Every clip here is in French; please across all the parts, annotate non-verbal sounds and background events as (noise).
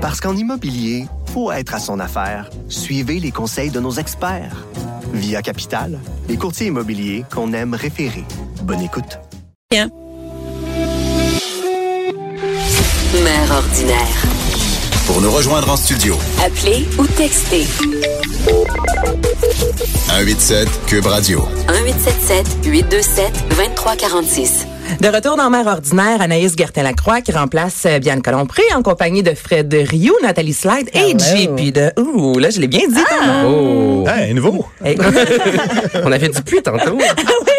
Parce qu'en immobilier, faut être à son affaire. Suivez les conseils de nos experts. Via Capital, les courtiers immobiliers qu'on aime référer. Bonne écoute. Mère ordinaire. Pour nous rejoindre en studio, Appelez ou textez 187 Cube Radio. 1877 827 2346. De retour dans Mère ordinaire, Anaïs Gertin-Lacroix qui remplace euh, Bianca Lompré en compagnie de Fred Rioux, Nathalie Slide et JP de... Ouh, là, je l'ai bien dit, ton nom. Oh. Hey, nouveau. Hey. (laughs) On avait du pluie tantôt. (laughs)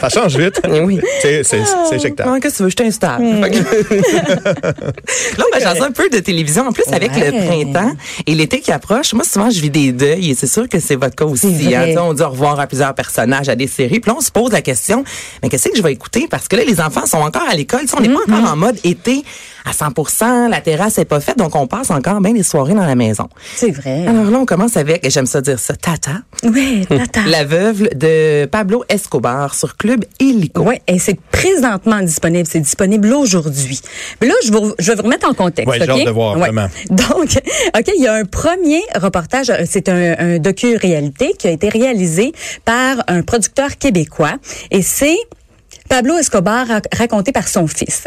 Ça change vite. oui. C'est, c'est, c'est éjectable. Comment que tu veux? Je t'installe. Fait que- (laughs) là, on va un peu de télévision. En plus, avec le printemps et l'été qui approche, moi, souvent, je vis des deuils et c'est sûr que c'est votre cas aussi. Hein. On dit au revoir à plusieurs personnages, à des séries. Puis là, on se pose la question, mais qu'est-ce que je vais écouter? Parce que là, les enfants sont encore à l'école. On n'est pas encore en mode été à 100% la terrasse est pas faite, donc on passe encore bien les soirées dans la maison. C'est vrai. Alors là, on commence avec, et j'aime ça dire ça, Tata, Oui, tata. (laughs) la veuve de Pablo Escobar sur Club Illico. Oui, et c'est présentement disponible. C'est disponible aujourd'hui. Mais là, je, vous- je vais vous remettre en contexte. Ouais, j'ai OK? hâte de voir, vraiment. Donc, (laughs) OK, il y a un premier reportage. euh, C'est un, un docu-réalité qui a été réalisé par un producteur québécois. Et c'est Pablo Escobar ra- raconté par son fils.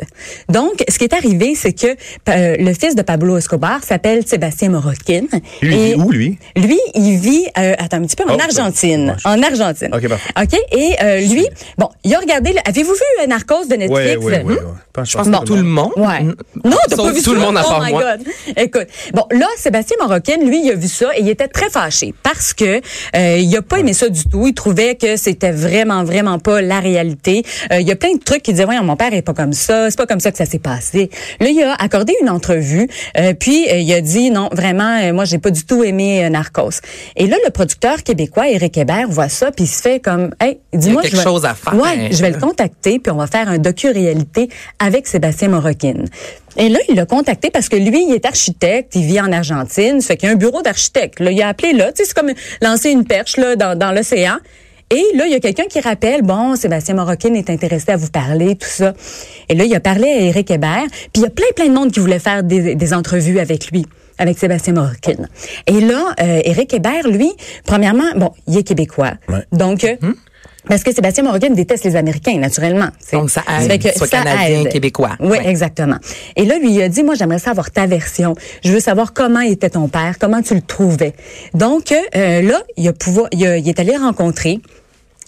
Donc, ce qui est arrivé, c'est que euh, le fils de Pablo Escobar s'appelle Sébastien Morockin. Lui, il Et vit où, lui? Lui, il vit, euh, attends un petit peu, en Oh, Argentine. ouais, je- En Argentine. OK, parfait. OK, et euh, lui, bon, il a regardé, le- avez-vous vu euh, Narcos de Netflix? Oui, oui, oui. Hmm? Je pense que tout le monde. Ouais. Non, t'as pas vu tout le monde à oh part my moi. God. Écoute, bon, là, Sébastien Moroccan, lui, il a vu ça et il était très fâché parce que euh, il a pas aimé ça du tout. Il trouvait que c'était vraiment, vraiment pas la réalité. Euh, il y a plein de trucs qui disaient, ouais, mon père est pas comme ça, c'est pas comme ça que ça s'est passé. Là, il a accordé une entrevue, euh, puis euh, il a dit, non, vraiment, euh, moi, j'ai pas du tout aimé Narcos. Et là, le producteur québécois, Éric Hébert, voit ça, puis il se fait comme, hey, dis-moi, quelque je vais- chose à faire. Ouais, je vais le contacter, puis on va faire un docu-réalité avec Sébastien Moroccan. Et là, il l'a contacté parce que lui, il est architecte, il vit en Argentine, ça fait qu'il y a un bureau d'architecte. Là, il a appelé là, tu sais, c'est comme lancer une perche là dans, dans l'océan. Et là, il y a quelqu'un qui rappelle, bon, Sébastien Moroccan est intéressé à vous parler, tout ça. Et là, il a parlé à Éric Hébert, puis il y a plein, plein de monde qui voulait faire des, des entrevues avec lui avec Sébastien Moroccan. Et là, euh, Éric Hébert, lui, premièrement, bon, il est québécois. Ouais. Donc, euh, parce que Sébastien Morgan déteste les Américains, naturellement. Donc, ça aide fait que qu'il soit ça Canadien, aide. Québécois. Oui, Ouais. exactement. Et là, lui, il a dit, moi, j'aimerais savoir ta version. Je veux savoir comment était ton père, comment tu le trouvais. Donc, euh, là, il, a pouvoir, il, a- il est allé rencontrer.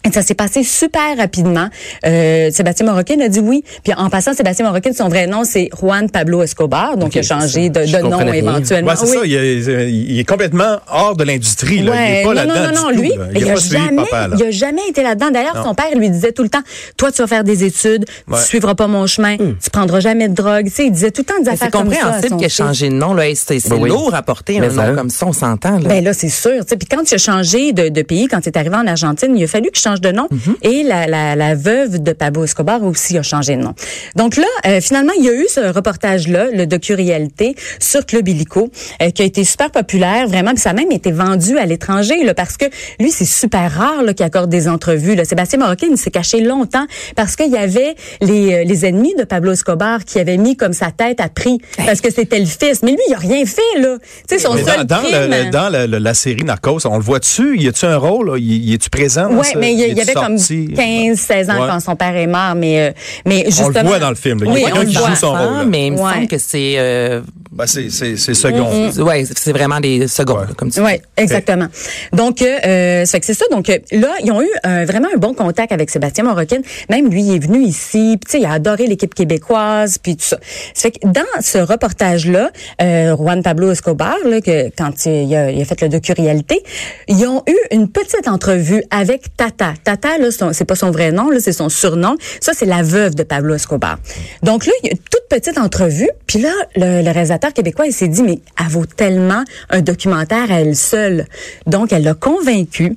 Et ça s'est passé super rapidement. Euh, Sébastien Moroccan a dit oui. Puis en passant, Sébastien Moroccan, son vrai nom, c'est Juan Pablo Escobar. Donc, il a changé de, nom rien. éventuellement. Ouais, c'est Oui. ça. Il est, il est complètement hors de l'industrie. Là. il Ouais, est pas non, là-dedans non, non, non, du lui, tout. Il a suivi jamais, papa. Là. il a jamais été là-dedans. D'ailleurs, Non. son père lui disait tout le temps, toi, tu vas faire des études, Ouais. tu suivras pas mon chemin, tu prendras jamais de drogue. Tu sais, il disait tout le temps des Mais affaires C'est comme ça. à compréhensible qu'il ait fils. changé de nom. C'est c'est Ben oui. lourd à porter un Mais nom ça. comme ça, on s'entend. là. Ben là, c'est sûr. tu sais. Puis quand il a changé de, pays, quand il est arrivé en Argentine, il a fallu qu'il change de nom. Et la, la, la veuve de Pablo Escobar aussi a changé de nom. Donc là, euh, finalement, il y a eu ce reportage-là, le docu-réalité sur Club Illico, euh, qui a été super populaire, vraiment. Puis ça a même été vendu à l'étranger, là, parce que lui, c'est super rare là, qu'il accorde des entrevues. Là. Sébastien Moroccan, il s'est caché longtemps parce qu'il y avait les, euh, les ennemis de Pablo Escobar qui avaient mis comme sa tête à prix parce que c'était le fils. Mais lui, il a rien fait, là. Tu sais, son seul dans, crime... le- dans le- la série Narcos, on le voit dessus. Y a-tu un rôle? là? Y, y es-tu présent? dans mais il y, avait comme sorti? 15, 16 ans Ouais. quand son père est mort, mais, euh, mais On justement. le voit dans le film. là. Il y a Oui, quelqu'un on le qui voit. joue son rôle. là. mais il me Ouais. semble que c'est euh, Ben, c'est, c'est, c'est second. ouais, c'est vraiment des secondes, Ouais. comme tu Oui, exactement. Donc, euh, euh, ça fait que c'est ça. Donc, euh, là, ils ont eu euh, vraiment un bon contact avec Sébastien Moroccan. Même lui, il est venu ici. Puis, tu sais, il a adoré l'équipe québécoise, puis tout ça. Ça fait que dans ce reportage-là, euh, Juan Pablo Escobar, là, que, quand il a, il a fait le docu-réalité, ils ont eu une petite entrevue avec Tata. Tata, là, son- c'est pas son vrai nom, là, c'est son surnom. Ça, c'est la veuve de Pablo Escobar. Donc là, il y a une toute petite entrevue. Puis là, le, le réalisateur québécois, il s'est dit, mais elle vaut tellement un documentaire à elle seule. Donc, elle l'a convaincu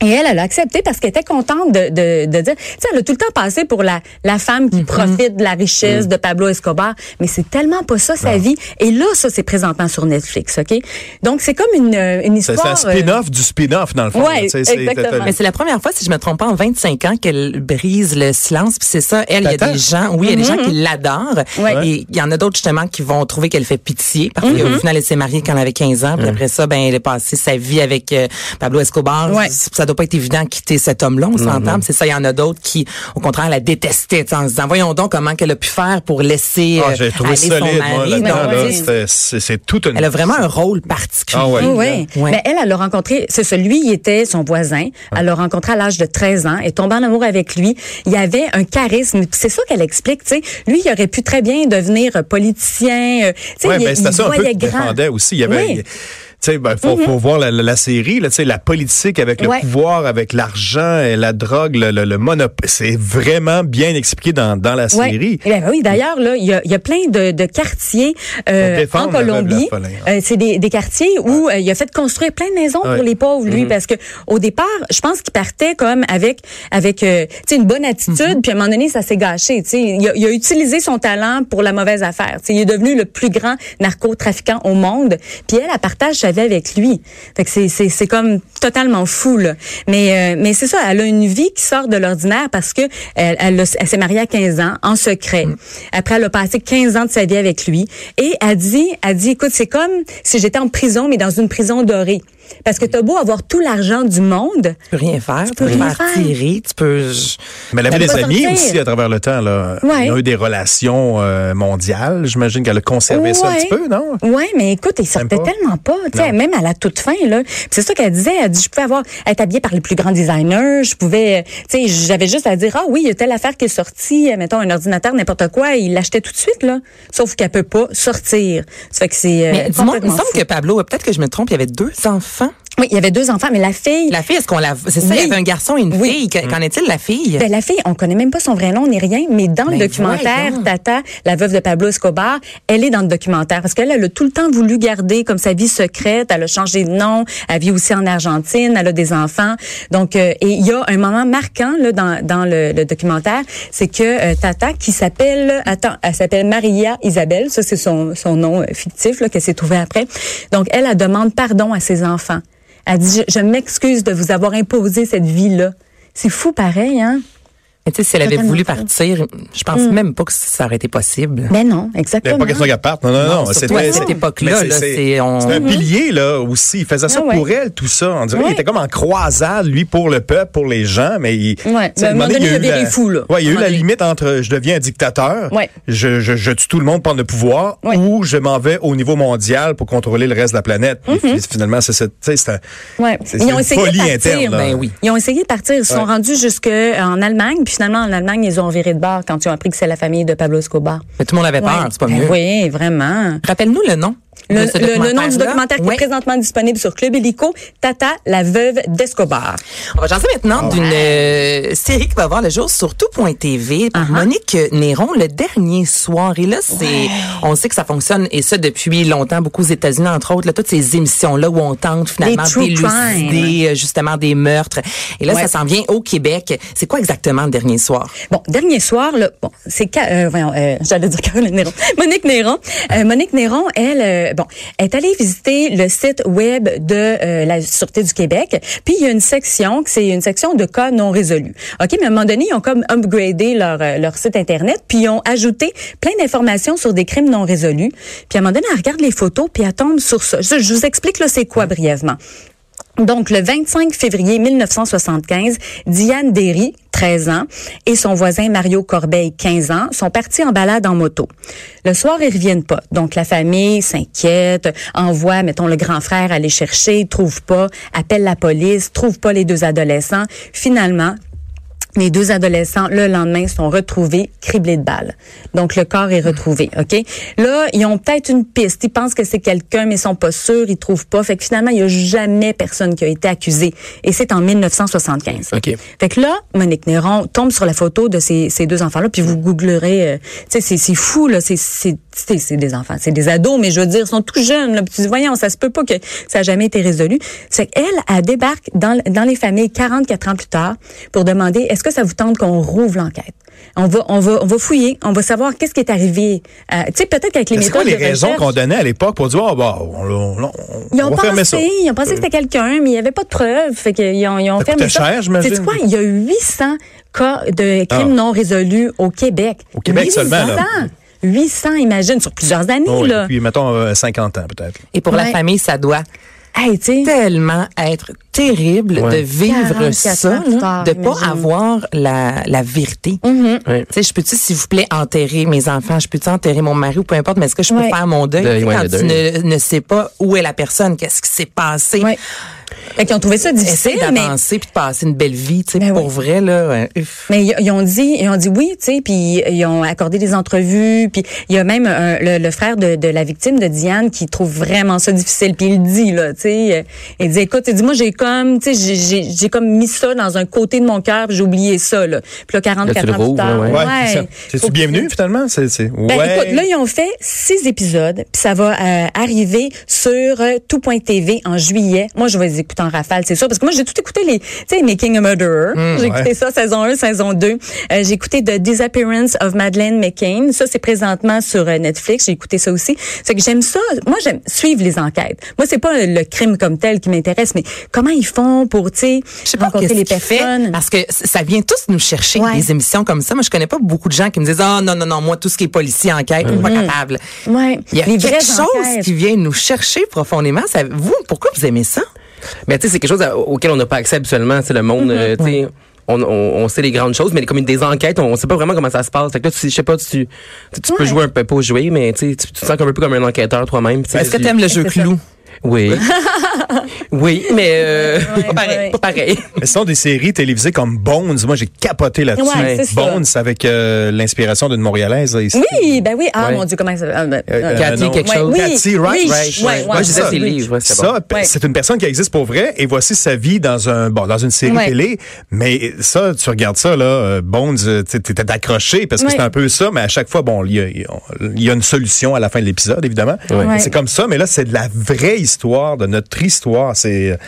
Et elle, elle a accepté parce qu'elle était contente de, de, de dire, tu sais, elle a tout le temps passé pour la, la femme Mm-hmm. qui profite de la richesse Mm. de Pablo Escobar, mais c'est tellement pas ça sa vie. Et là, ça, c'est présentement sur Netflix, OK? Donc, c'est comme une, euh, une histoire... c'est un spin-off du spin-off, dans le fond. C'est- exactement. Mais c'est la première fois, si je me trompe pas, en 25 ans qu'elle brise le silence. Puis c'est ça, elle, il y a des gens, oui, il y a des gens qui l'adorent. Ouais. Et il y en a d'autres justement qui vont trouver qu'elle fait pitié parce qu'au final, elle s'est mariée quand elle avait 15 ans. Puis après ça, ben, elle a passé sa vie avec euh, Pablo Escobar. Ouais. Ça doit pas être évident de quitter cet homme-là, on s'entend. Puis C'est ça, il y en a d'autres qui, au contraire, la détestaient, en se disant, voyons donc comment qu'elle a pu faire pour laisser Ah, euh, J'ai trouvé aller solide, son mari. ouais. C'est tout une... elle a vraiment un rôle particulier. Ah ouais. Oui, là. oui. Ouais. Ben, elle, elle l'a rencontré, c'est celui, il était son voisin. Elle l'a rencontré à l'âge de 13 ans et tombé en amour avec lui. Il avait un charisme. C'est ça qu'elle explique, tu sais. Lui, il aurait pu très bien devenir politicien. euh, tu sais, il, ben, il ça un peu grand. défendait aussi. Il y avait, Oui. il- tu sais, ben, faut, faut voir la, la- la série, là, tu sais, la politique avec le Ouais. pouvoir, avec l'argent et la drogue, le, le, le monopole. C'est vraiment bien expliqué dans, dans la série. Eh ben oui, d'ailleurs, là, il y a, il y a plein de, de quartiers euh, en Colombie. hein. Euh, c'est des, des quartiers où euh, il a fait construire plein de maisons pour les pauvres, lui, parce que au départ, je pense qu'il partait comme avec avec euh, tu sais une bonne attitude, puis à un moment donné, ça s'est gâché. Tu sais, il a, il a utilisé son talent pour la mauvaise affaire. Tu sais, il est devenu le plus grand narcotrafiquant au monde. Puis elle, elle partage avec lui. Fait que c'est c'est c'est comme totalement fou là. Mais euh, mais c'est ça, elle a une vie qui sort de l'ordinaire parce que elle, elle, s'est mariée à 15 ans en secret. Après, elle a passé 15 ans de sa vie avec lui et elle dit, elle dit, écoute, c'est comme si j'étais en prison mais dans une prison dorée. Parce que t'as beau avoir tout l'argent du monde, Tu peux rien faire, tu peux rien faire tirer, tu peux. Mais elle avait des amis sortir. aussi à travers le temps. Là. Ouais. Il y a eu des relations euh, mondiales. J'imagine qu'elle a conservé ça un petit peu, non? Ouais, mais écoute, il sortait pas? tellement pas, tu sais, Non. même à la toute fin là. Puis C'est ça qu'elle disait, elle dit je pouvais avoir être habillée par les plus grands designers, je pouvais tu sais, j'avais juste à dire ah oui, il y a telle affaire qui est sortie, euh, mettons un ordinateur n'importe quoi, il l'achetait tout de suite là. Sauf qu'elle peut pas sortir. Ça fait que c'est euh, Mais dis-moi, il me semble que Pablo, peut-être que je me trompe, il y avait deux enfants fin. Oui, il y avait deux enfants, mais la fille La fille, est-ce qu'on la. C'est ça, il y Oui. avait un garçon et une Oui. fille. Qu'en est-il, la fille? Ben, la fille, on connaît même pas son vrai nom ni rien, mais dans le Ben, documentaire. Tata, la veuve de Pablo Escobar, elle est dans le documentaire parce qu'elle elle a tout le temps voulu garder comme sa vie secrète. Elle a changé de nom, elle vit aussi en Argentine, elle a des enfants. Donc, euh, et il y a un moment marquant là dans, dans le, le documentaire, c'est que euh, Tata, qui s'appelle, attends, elle s'appelle Maria Isabelle, ça c'est son, son nom euh, fictif là qu'elle s'est trouvé après. Donc, elle, elle demande pardon à ses enfants. Elle dit, je, je m'excuse de vous avoir imposé cette vie-là. C'est fou pareil, hein? Mais tu sais, si elle avait Totalement voulu partir, je pense même pas que ça aurait été possible. Ben non, Il n'y exactement. a pas question qu'elle parte. Non, non, non. Non, surtout à cette époque-là, mais là, c'est- on- c'est un pilier, là, aussi. Il faisait ça Ah ouais. pour elle, tout ça. On dirait Ouais. qu'il était comme en croisade, lui, pour le peuple, pour les gens, mais il. tu sais, Ben, à un moment donné, il a eu viré la- fou, là. Ouais, il y a eu la limite entre je deviens un dictateur, Ouais. je, je, je tue tout le monde pour le pouvoir, Ouais. ou je m'en vais au niveau mondial pour contrôler le reste de la planète. Puis Finalement, c'est Mm-hmm. Une essayé de folie partir. interne. Ben oui. Ils ont essayé de partir. Ils se sont rendus jusqu'en Allemagne. Puis finalement, en Allemagne, ils ont viré de bord quand ils ont appris que c'est la famille de Pablo Escobar. Mais tout le monde avait peur, Ouais. c'est pas Ben mieux. Oui, vraiment. Rappelle-nous le nom. Le, ce le- le nom du documentaire qui est présentement disponible sur Club Illico, Tata, la veuve d'Escobar. On va jaser maintenant d'une euh, série qui va voir le jour sur tout.tv par Uh-huh. Monique Néron le dernier soir. Et là, c'est, on sait que ça fonctionne et ça depuis longtemps, beaucoup aux États-Unis, entre autres, là, toutes ces émissions-là où on tente finalement d'élucider euh, justement des meurtres. Et là, Ouais. ça s'en vient au Québec. C'est quoi exactement le dernier soir? Bon, dernier soir, là, bon, c'est euh, voyons, euh, j'allais dire Caroline Néron, (laughs) Monique Néron. Euh, Monique Néron, elle, bon, est allée visiter le site web de euh, la Sûreté du Québec. Puis il y a une section, c'est une section de cas non résolus. Ok, mais à un moment donné, ils ont comme upgradé leur euh, leur site internet, puis ils ont ajouté plein d'informations sur des crimes non résolus. Puis à un moment donné, elle regarde les photos, puis elle tombe sur ça. Je, je vous explique là, c'est quoi brièvement. Donc, le 25 février 1975, Diane Derry, 13 ans, et son voisin Mario Corbeil, 15 ans, sont partis en balade en moto. Le soir, ils reviennent pas. Donc, la famille s'inquiète, envoie, mettons, le grand frère aller chercher, trouve pas, appelle la police, trouve pas les deux adolescents. Finalement, les deux adolescents, le lendemain, sont retrouvés criblés de balles. Donc, le corps est retrouvé, OK? Là, ils ont peut-être une piste. Ils pensent que c'est quelqu'un, mais ils sont pas sûrs, ils trouvent pas. Fait que finalement, il y a jamais personne qui a été accusé. Et c'est en 1975. OK. Fait que là, Monique Néron tombe sur la photo de ces, ces deux enfants-là, puis vous googlerez. euh, tu sais, c'est- c'est fou, là. C'est- C'est c'est c'est des enfants, c'est des ados, mais je veux dire, ils sont tout jeunes. Là, tu dis, voyons, ça se peut pas que ça a jamais été résolu. C'est qu'elle, elle débarque dans, dans les familles 44 ans plus tard pour demander, est-ce que ça vous tente qu'on rouvre l'enquête? On va, on va, on va fouiller, on va savoir qu'est-ce qui est arrivé. Euh, tu sais, peut-être qu'avec les C'est méthodes quoi les de raisons qu'on donnait à l'époque pour dire, ah, bah, on, on, on, ils on ont va fermer ça? pensé, ils ont pensé que c'était quelqu'un, mais il n'y avait pas de preuves. Fait qu'ils ont, ils ont Ça fermé. Sais-tu quoi? Il y a 800 cas de crimes Ah. non résolus au Québec. Au Québec seulement, là. 800, imagine, sur plusieurs années, Oh, là. et puis, mettons, euh, 50 ans, peut-être. Et pour la famille, ça doit Hey, tellement être terrible Ouais. de vivre 44 ça, là, de pas imagine. avoir la, la vérité. Mm-hmm. Ouais. Tu sais, je peux-tu, s'il vous plaît, enterrer mes enfants? Je peux-tu enterrer mon mari ou peu importe, mais est-ce que je peux Ouais. faire mon deuil? Quand tu deuil. ne, ne sais pas où est la personne, qu'est-ce qui s'est passé? Fait qu'ils ont trouvé ça difficile, Essaye mais d'avancer puis de passer une belle vie, tu sais, Ben pour oui. vrai, là. uff. Mais ils, ont dit, ils ont dit oui, tu sais, puis ils ont accordé des entrevues, puis il y a même un- le, le frère de, de la victime de Diane qui trouve vraiment ça difficile, puis il le dit là, tu sais, euh, il dit écoute, il dit moi j'ai comme, tu sais, j'ai- comme mis ça dans un côté de mon cœur, puis j'ai oublié ça là. Puis là 44 Là, tu le ans plus tard, ouais. Ouais, ouais. c'est que- bienvenu, finalement? C'est, c'est, Ben, ouais. écoute, là, ils ont fait six épisodes, puis ça va euh, arriver sur euh, tout.tv en juillet. Moi, je vais les écouter en rafale, c'est sûr, parce que moi, j'ai tout écouté les, tu sais, Making a Murderer. j'ai écouté ouais. ça, saison 1, saison 2. Euh, j'ai écouté The Disappearance of Madeleine McCain. Ça, c'est présentement sur euh, Netflix. J'ai écouté ça aussi. C'est que j'aime ça. Moi, j'aime suivre les enquêtes. Moi, c'est pas le crime comme tel qui m'intéresse, mais comment ils font pour, tu sais, rencontrer les qu'il fait, personnes? parce que ça vient tous nous chercher Ouais. des émissions comme ça. Moi, je connais pas beaucoup de gens qui me disent ah non non non moi tout ce qui est policier enquête, suis pas capable. Ouais. Il y a Les quelque vraies chose enquêtes. qui vient nous chercher profondément. Ça, vous, pourquoi vous aimez ça? Mais tu sais, c'est quelque chose à- auquel on n'a pas accès habituellement. C'est le monde, euh, tu sais. On, on, on sait les grandes choses, mais comme des enquêtes, on sait pas vraiment comment ça se passe. Fait que là, tu, je sais pas, tu, tu, tu peux jouer un peu, pas jouer, mais tu, sais, tu, te sens un peu plus comme un enquêteur toi-même. tu sais. Est-ce que tu aimes le jeu ça. Oui. (laughs) oui, mais euh, pas pareil. ouais. Pas pareil. Mais ce sont des séries télévisées comme Bones. Moi, j'ai capoté là-dessus. Ouais, c'est ça. Bones, avec euh, l'inspiration d'une Montréalaise. ici. Oui, ben oui. Ah, Ouais. mon Dieu, comment ça ah, ben, Euh, euh, Cathy, quelque Ouais, chose. oui, Cathy Wright, oui, right, ouais, right. ouais, Moi, je disais ses livres, ouais, c'est bon. c'est une personne qui existe pour vrai et voici sa vie dans un bon dans une série Ouais. télé. Mais ça, tu regardes ça là, euh, Bones, tu t'es accroché parce que Ouais. c'est un peu ça, mais à chaque fois, bon, il y y a une solution à la fin de l'épisode, évidemment. C'est comme ça, mais là, c'est de la vraie histoire, de notre histoire. C'est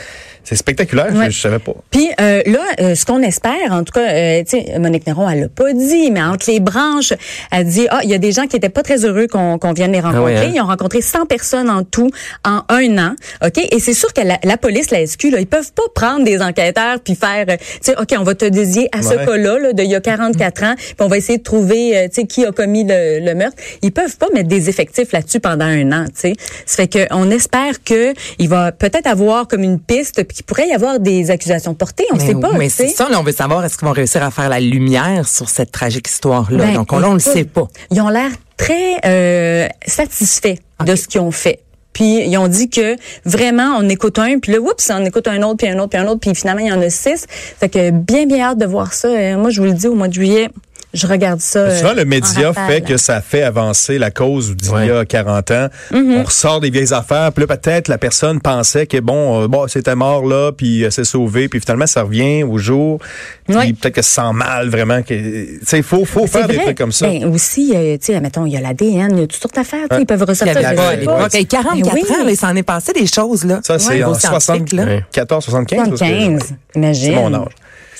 c'est spectaculaire. Ouais. Je, je savais pas. Puis euh, là, euh, ce qu'on espère, en tout cas, euh, tu sais, Monique Néron, elle l'a pas dit, mais entre les branches, elle dit, ah, il y a des gens qui étaient pas très heureux qu'on qu'on vienne les rencontrer. Ah ouais, hein? Ils ont rencontré 100 personnes en tout en un an, ok? Et c'est sûr que la, la police, la SQ, là, ils peuvent pas prendre des enquêteurs puis faire, euh, tu sais, ok, on va te dédier à ce cas-là, là, de il y a 44 ans, puis on va essayer de trouver, euh, tu sais, qui a commis le, le meurtre. Ils peuvent pas mettre des effectifs là-dessus pendant un an, tu sais. Ça fait que on espère que il va peut-être avoir comme une piste, puis qu'il pourrait y avoir des accusations portées. On mais, sait pas, mais c'est ça, là, on veut savoir est-ce qu'ils vont réussir à faire la lumière sur cette tragique histoire-là. Ben, Donc on, on le sait pas. Ils ont l'air très euh, satisfaits de ce qu'ils ont fait. Puis ils ont dit que vraiment on écoute un, puis là oups, on écoute un autre, puis un autre, puis un autre, puis finalement il y en a six. Fait que bien bien hâte de voir ça. Euh, moi je vous le dis au mois de juillet, je regarde ça. euh, Souvent, le en média fait que ça fait avancer la cause d'il y a 40 ans. Mm-hmm. On ressort des vieilles affaires, puis là, peut-être la personne pensait que, bon, euh, bon c'était mort là, puis euh, c'est sauvé, puis finalement, ça revient au jour. Puis Ouais. peut-être que ça sent mal, vraiment. que Tu sais, il faut, faut faire des trucs comme ça. Ben, aussi, euh, tu sais, mettons, il y a l'ADN, il y a toutes sortes d'affaires, tu sais, ils peuvent Il y ressortir. avait pas pas. Hey, 44 Ben oui. ans, il s'en est passé des choses, là. ça, c'est Ouais, en au scientifique, là. 74, 75. parce que- 75, imagine. C'est mon âge.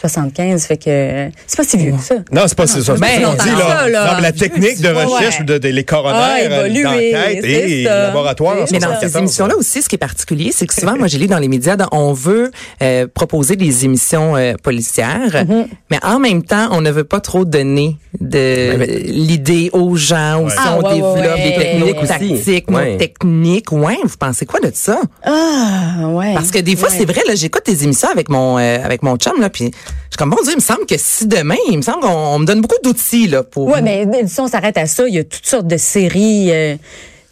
75, fait que c'est pas si vieux que ça. Non, c'est pas c'est ça. Ben, c'est non, on dit, là. ça, là. Non, mais la technique de recherche ouais. de, de les Ah, coronaires, euh, évolué, d'enquête c'est et ça. laboratoire Mais Mais dans 74. ces émissions-là aussi, ce qui est particulier, c'est que souvent, moi, j'ai lu dans les médias, on veut euh, proposer des émissions euh, policières, Mm-hmm. mais en même temps, on ne veut pas trop donner de l'idée aux gens, aussi Ah, on ouais, développe ouais, des ouais. techniques aussi. tactiques, Ouais. nos techniques. Ouais, vous pensez quoi de ça? Ah, ouais. Parce que des fois, Ouais. c'est vrai, là, j'écoute des émissions avec mon euh, avec mon chum, là, puis je suis comme, bon Dieu, il me semble que si demain, il me semble qu'on on me donne beaucoup d'outils, là, pour... Ouais, mais si on s'arrête à ça, il y a toutes sortes de séries, euh, tu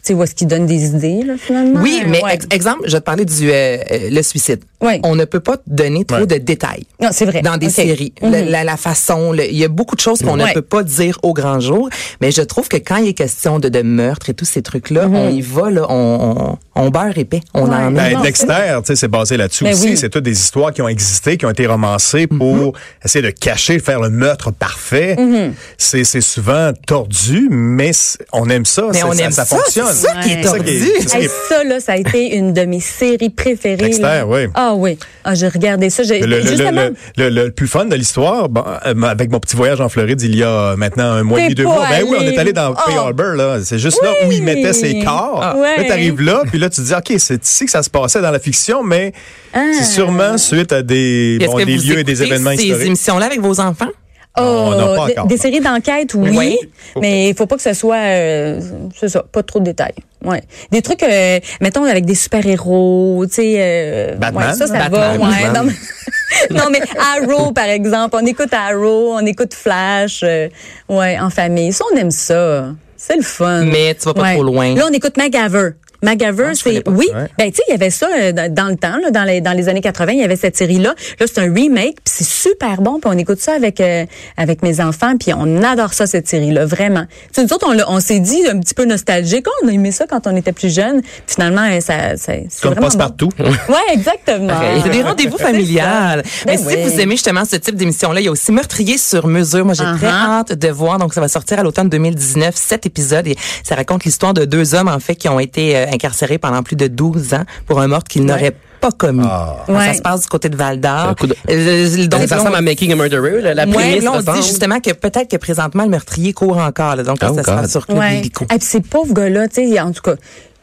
sais, où est-ce qu'ils donnent des idées, là, finalement? Oui, mais Ouais. ex- exemple, je vais te parler du euh, euh, le suicide. Oui. On ne peut pas donner trop Ouais. de détails. Non, c'est vrai. Dans des séries, Mhm. la, la- la façon, il y a beaucoup de choses qu'on Ouais. ne peut pas dire au grand jour, mais je trouve que quand il est question de, de meurtre et tous ces trucs-là, Mhm. on y va là, on, on, on beurre épais. On Ouais. en Ben, Dexter, tu sais, c'est basé là-dessus Ben aussi. oui. C'est toutes des histoires qui ont existé, qui ont été romancées pour essayer de cacher, faire le meurtre parfait. Mhm. C'est c'est souvent tordu, mais on aime ça. Mais on ça, aime ça ça, fonctionne. c'est ça qui est Ouais. C'est ça qui est- tordu. ça Hey, ça, là, ça a été (laughs) une de mes séries préférées. Dexter, oui. Ah oui. Ah, j'ai regardé ça. Le, le- le- justement, le- le- le plus fun de l'histoire, bon, euh, avec mon petit voyage en Floride il y a maintenant un mois et demi, deux mois. Ben oui, on est allé dans Bay Oh. Harbor, là. C'est juste là où il mettait ses corps. Ah. Ouais. Là, t'arrives là, puis là, tu te dis, OK, c'est ici que ça se passait dans la fiction, mais c'est sûrement suite à des, Est-ce bon, que des vous lieux et des événements ces historiques. émissions-là avec vos enfants? Oh, On pas des- encore, des non. séries d'enquête, oui, Oui. mais il faut pas que ce soit, euh, c'est ça, pas trop de détails. Ouais, des trucs, euh, mettons avec des super héros, tu sais, euh, Batman. ouais, ça, ça Batman, va, ouais. Batman. Non, mais, (laughs) non, mais Arrow, par exemple, on écoute Arrow, on écoute Flash, euh, ouais, en famille. Ça, on aime ça. C'est le fun. Mais tu vas pas trop loin. Là, on écoute MacGyver. MacGyver, Ah, c'est oui. Ouais. Ben tu sais, il y avait ça euh, dans, le temps, là, dans les dans les années 80, il y avait cette série là. Là, c'est un remake, puis c'est super bon, puis on écoute ça avec euh, avec mes enfants, puis on adore ça cette série là, vraiment. Tu nous autres, on, on s'est dit un petit peu nostalgique, Oh, on a aimé ça quand on était plus jeune. Finalement, euh, ça, ça c'est Comme passe bon. partout. (laughs) Ouais, exactement. C'est des rendez-vous (laughs) familiales. Ben Mais si vous aimez justement ce type d'émission-là, il y a aussi Meurtrier sur mesure. Moi, j'ai très hâte de voir. Donc, ça va sortir à l'automne 2019, sept épisodes. Et ça raconte l'histoire de deux hommes, en fait, qui ont été euh, incarcérés pendant plus de 12 ans pour un meurtre qu'ils n'auraient pas commis. Ah. Ça se passe du côté de Val d'Or. coup de- Euh, Donc, ça ressemble à Making a Murderer, la, la Ouais, prémisse. là, on dit justement que peut-être que présentement, le meurtrier court encore. là. donc, là, Oh ça sera God. sur Club Ouais. Puis ces pauvres gars-là, tu sais, en tout cas,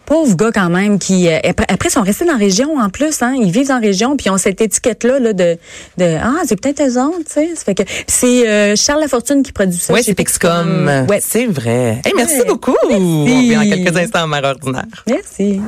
pauvres gars quand même qui euh, après, après sont restés dans la région en plus, hein, ils vivent dans la région puis ils ont cette étiquette là, là de de ah c'est peut-être eux autres, tu sais, fait que c'est euh, Charles Lafortune qui produit ça. Oui, chez c'est Pixcom. Ouais, C'est vrai. Hey, merci Ouais. beaucoup. On revient dans quelques instants en mère ordinaire. merci.